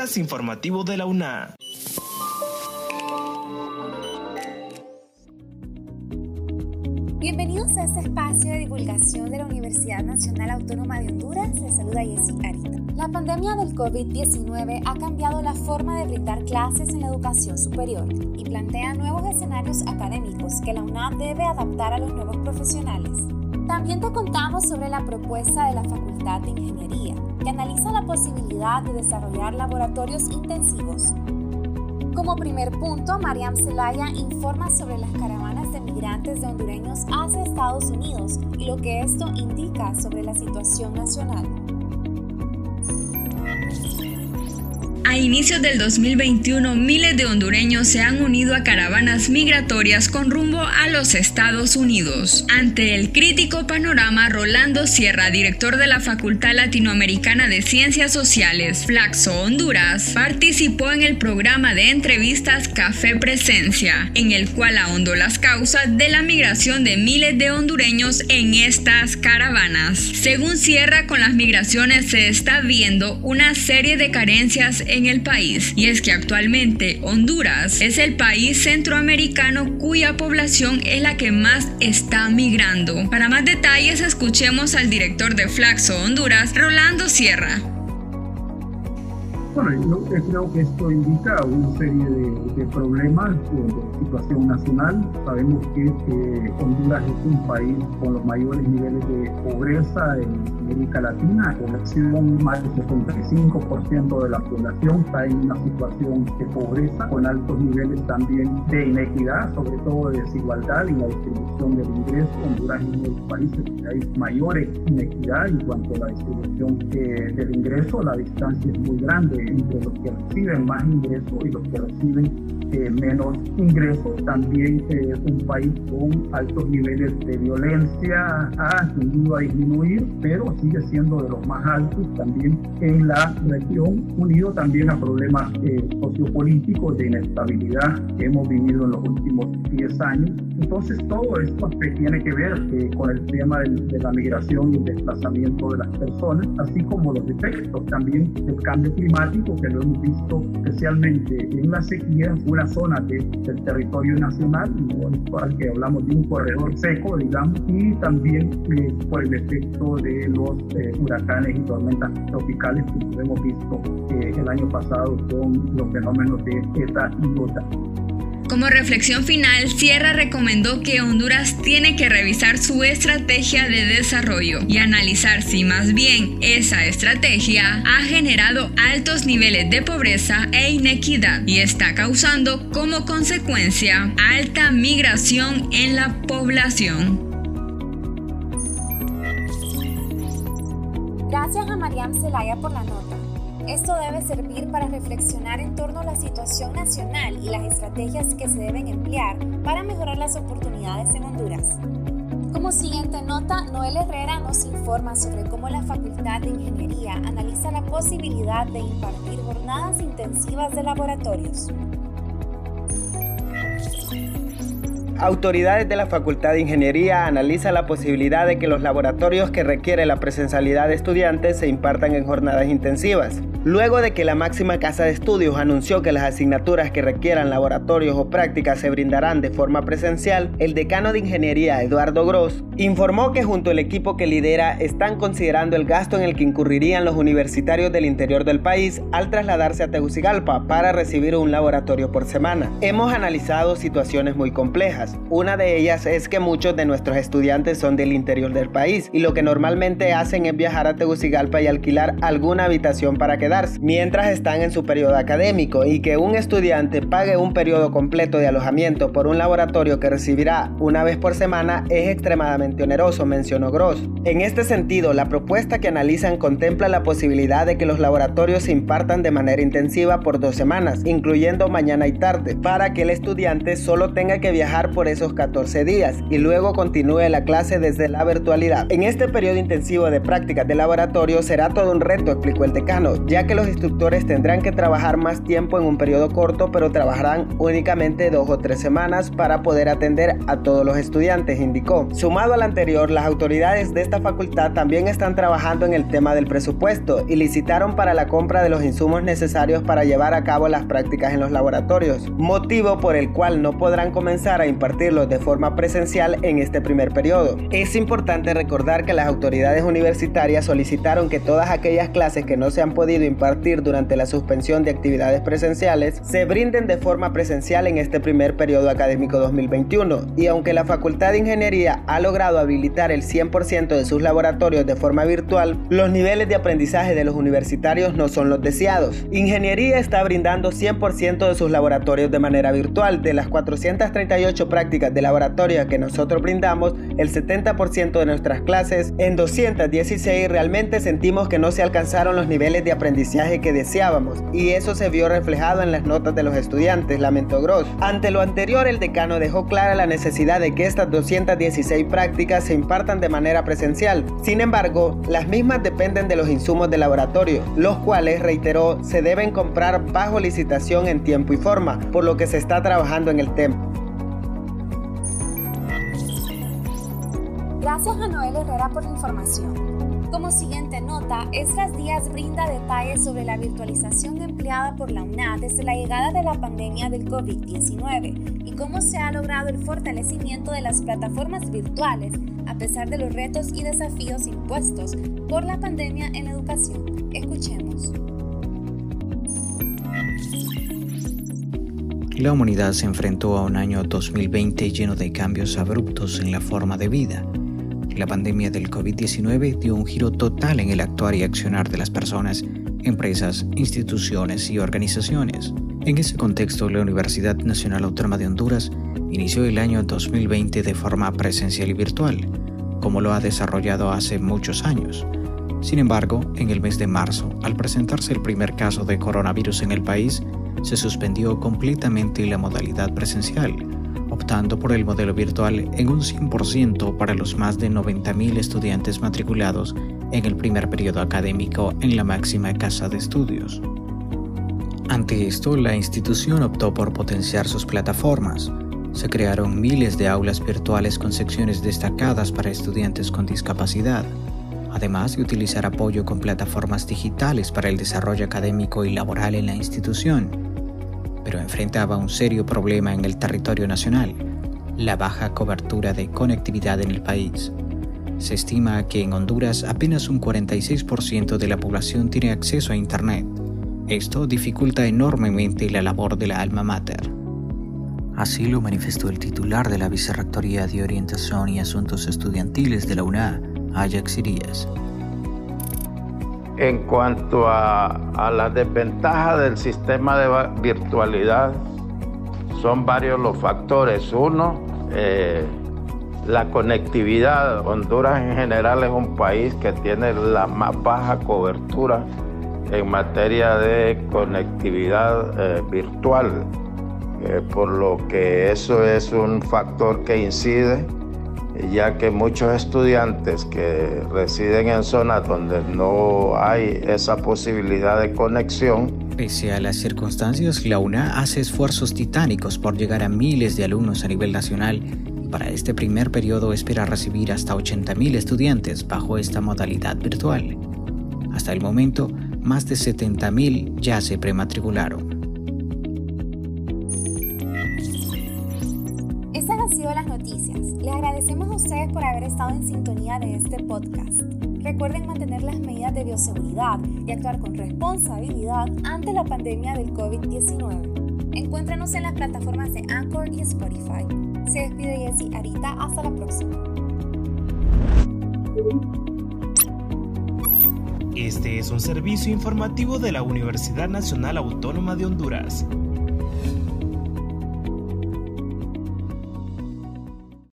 podcast informativo de la UNA. Bienvenidos a este espacio de divulgación de la Universidad Nacional Autónoma de Honduras. Les saluda Jessy Arita. La pandemia del COVID-19 ha cambiado la forma de brindar clases en la educación superior y plantea nuevos escenarios académicos que la UNAM debe adaptar a los nuevos profesionales. También te contamos sobre la propuesta de la Facultad de Ingeniería, que analiza la posibilidad de desarrollar laboratorios intensivos. Como primer punto, Mariam Zelaya informa sobre las caravanas de migrantes de hondureños hacia Estados Unidos y lo que esto indica sobre la situación nacional. A inicios del 2021, miles de hondureños se han unido a caravanas migratorias con rumbo a los Estados Unidos. Ante el crítico panorama, Rolando Sierra, director de la Facultad Latinoamericana de Ciencias Sociales, Flaxo, Honduras, participó en el programa de entrevistas Café Presencia, en el cual ahondó las causas de la migración de miles de hondureños en estas caravanas. Según Sierra, con las migraciones se está viendo una serie de carencias en el país. Y es que actualmente Honduras es el país centroamericano cuya población es la que más está migrando. Para más detalles escuchemos al director de Flaxo Honduras, Rolando Sierra. Bueno, yo creo que esto indica una serie de, problemas de, situación nacional. Sabemos que Honduras es un país con los mayores niveles de pobreza en América Latina. Población, más del 75% de la población está en una situación de pobreza, con altos niveles también de inequidad, sobre todo de desigualdad en la distribución del ingreso. Honduras es uno de los países que hay mayores inequidad en cuanto a la distribución eh, del ingreso. La distancia es muy grande entre los que reciben más ingresos y los que reciben eh, menos ingresos. También es un país con altos niveles de violencia ha tendido a disminuir, pero sigue siendo de los más altos también en la región, unido también a problemas eh, sociopolíticos de inestabilidad que hemos vivido en los últimos 10 años. Entonces todo esto tiene que ver eh, con el tema de la migración y el desplazamiento de las personas, así como los efectos también del cambio climático que lo hemos visto especialmente en la sequía, una zona del territorio nacional, al que hablamos de un corredor seco, digamos, y también eh, por el efecto de los eh, huracanes y tormentas tropicales que hemos visto el año pasado con los fenómenos de ETA y OTA. Como reflexión final, Sierra recomendó que Honduras tiene que revisar su estrategia de desarrollo y analizar si más bien esa estrategia ha generado altos niveles de pobreza e inequidad y está causando como consecuencia alta migración en la población. Gracias a Mariam Zelaya por la nota. Esto debe servir para reflexionar en torno a la situación nacional y las estrategias que se deben emplear para mejorar las oportunidades en Honduras. Como siguiente nota, Noel Herrera nos informa sobre cómo la Facultad de Ingeniería analiza la posibilidad de impartir jornadas intensivas de laboratorios. Autoridades de la Facultad de Ingeniería analizan la posibilidad de que los laboratorios que requiere la presencialidad de estudiantes se impartan en jornadas intensivas. Luego de que la máxima casa de estudios anunció que las asignaturas que requieran laboratorios o prácticas se brindarán de forma presencial, el decano de Ingeniería, Eduardo Gross, informó que junto al equipo que lidera están considerando el gasto en el que incurrirían los universitarios del interior del país al trasladarse a Tegucigalpa para recibir un laboratorio por semana. Hemos analizado situaciones muy complejas. Una de ellas es que muchos de nuestros estudiantes son del interior del país y lo que normalmente hacen es viajar a Tegucigalpa y alquilar alguna habitación para que mientras están en su periodo académico y que un estudiante pague un periodo completo de alojamiento por un laboratorio que recibirá una vez por semana es extremadamente oneroso, mencionó Gross. En este sentido, la propuesta que analizan contempla la posibilidad de que los laboratorios se impartan de manera intensiva por dos semanas, incluyendo mañana y tarde, para que el estudiante solo tenga que viajar por por esos 14 días y luego continúe la clase desde la virtualidad. En este periodo intensivo de prácticas de laboratorio será todo un reto, explicó el decano, ya que los instructores tendrán que trabajar más tiempo en un periodo corto, pero trabajarán únicamente dos o tres semanas para poder atender a todos los estudiantes, indicó. Sumado al anterior, las autoridades de esta facultad también están trabajando en el tema del presupuesto y licitaron para la compra de los insumos necesarios para llevar a cabo las prácticas en los laboratorios, motivo por el cual no podrán comenzar a impartirlos de forma presencial en este primer periodo. Es importante recordar que las autoridades universitarias solicitaron que todas aquellas clases que no se han podido impartir durante la suspensión de actividades presenciales se brinden de forma presencial en este primer periodo académico 2021 y aunque la Facultad de Ingeniería ha logrado habilitar el 100% de sus laboratorios de forma virtual, los niveles de aprendizaje de los universitarios no son los deseados. Ingeniería está brindando 100% de sus laboratorios de manera virtual. De las 438 prácticas de laboratorio que nosotros brindamos, el 70% de nuestras clases, en 216 realmente sentimos que no se alcanzaron los niveles de aprendizaje que deseábamos y eso se vio reflejado en las notas de los estudiantes, lamentó Gross. Ante lo anterior, el decano dejó clara la necesidad de que estas 216 prácticas se impartan de manera presencial. Sin embargo, las mismas dependen de los insumos de laboratorio, los cuales, reiteró, se deben comprar bajo licitación en tiempo y forma, por lo que se está trabajando en el tema. Gracias a Noel Herrera por la información. Como siguiente nota, Esdras Díaz brinda detalles sobre la virtualización empleada por la UNAD desde la llegada de la pandemia del COVID-19 y cómo se ha logrado el fortalecimiento de las plataformas virtuales a pesar de los retos y desafíos impuestos por la pandemia en la educación. Escuchemos. La humanidad se enfrentó a un año 2020 lleno de cambios abruptos en la forma de vida. La pandemia del COVID-19 dio un giro total en el actuar y accionar de las personas, empresas, instituciones y organizaciones. En ese contexto, la Universidad Nacional Autónoma de Honduras inició el año 2020 de forma presencial y virtual, como lo ha desarrollado hace muchos años. Sin embargo, en el mes de marzo, al presentarse el primer caso de coronavirus en el país, se suspendió completamente la modalidad presencial, optando por el modelo virtual en un 100% para los más de 90.000 estudiantes matriculados en el primer periodo académico en la máxima casa de estudios. Ante esto, la institución optó por potenciar sus plataformas. Se crearon miles de aulas virtuales con secciones destacadas para estudiantes con discapacidad, además de utilizar apoyo con plataformas digitales para el desarrollo académico y laboral en la institución pero enfrentaba un serio problema en el territorio nacional, la baja cobertura de conectividad en el país. Se estima que en Honduras apenas un 46% de la población tiene acceso a Internet. Esto dificulta enormemente la labor de la alma mater. Así lo manifestó el titular de la Vicerrectoría de Orientación y Asuntos Estudiantiles de la UNA, Ajax Irías. En cuanto a, la desventaja del sistema de virtualidad, son varios los factores. Uno, eh, la conectividad. Honduras en general es un país que tiene la más baja cobertura en materia de conectividad eh, virtual, eh, por lo que eso es un factor que incide ya que muchos estudiantes que residen en zonas donde no hay esa posibilidad de conexión. Pese a las circunstancias, la UNA hace esfuerzos titánicos por llegar a miles de alumnos a nivel nacional para este primer periodo espera recibir hasta 80.000 estudiantes bajo esta modalidad virtual. Hasta el momento, más de 70.000 ya se prematricularon. Agradecemos a ustedes por haber estado en sintonía de este podcast. Recuerden mantener las medidas de bioseguridad y actuar con responsabilidad ante la pandemia del COVID-19. Encuéntranos en las plataformas de Anchor y Spotify. Se despide Jessy Arita. Hasta la próxima. Este es un servicio informativo de la Universidad Nacional Autónoma de Honduras.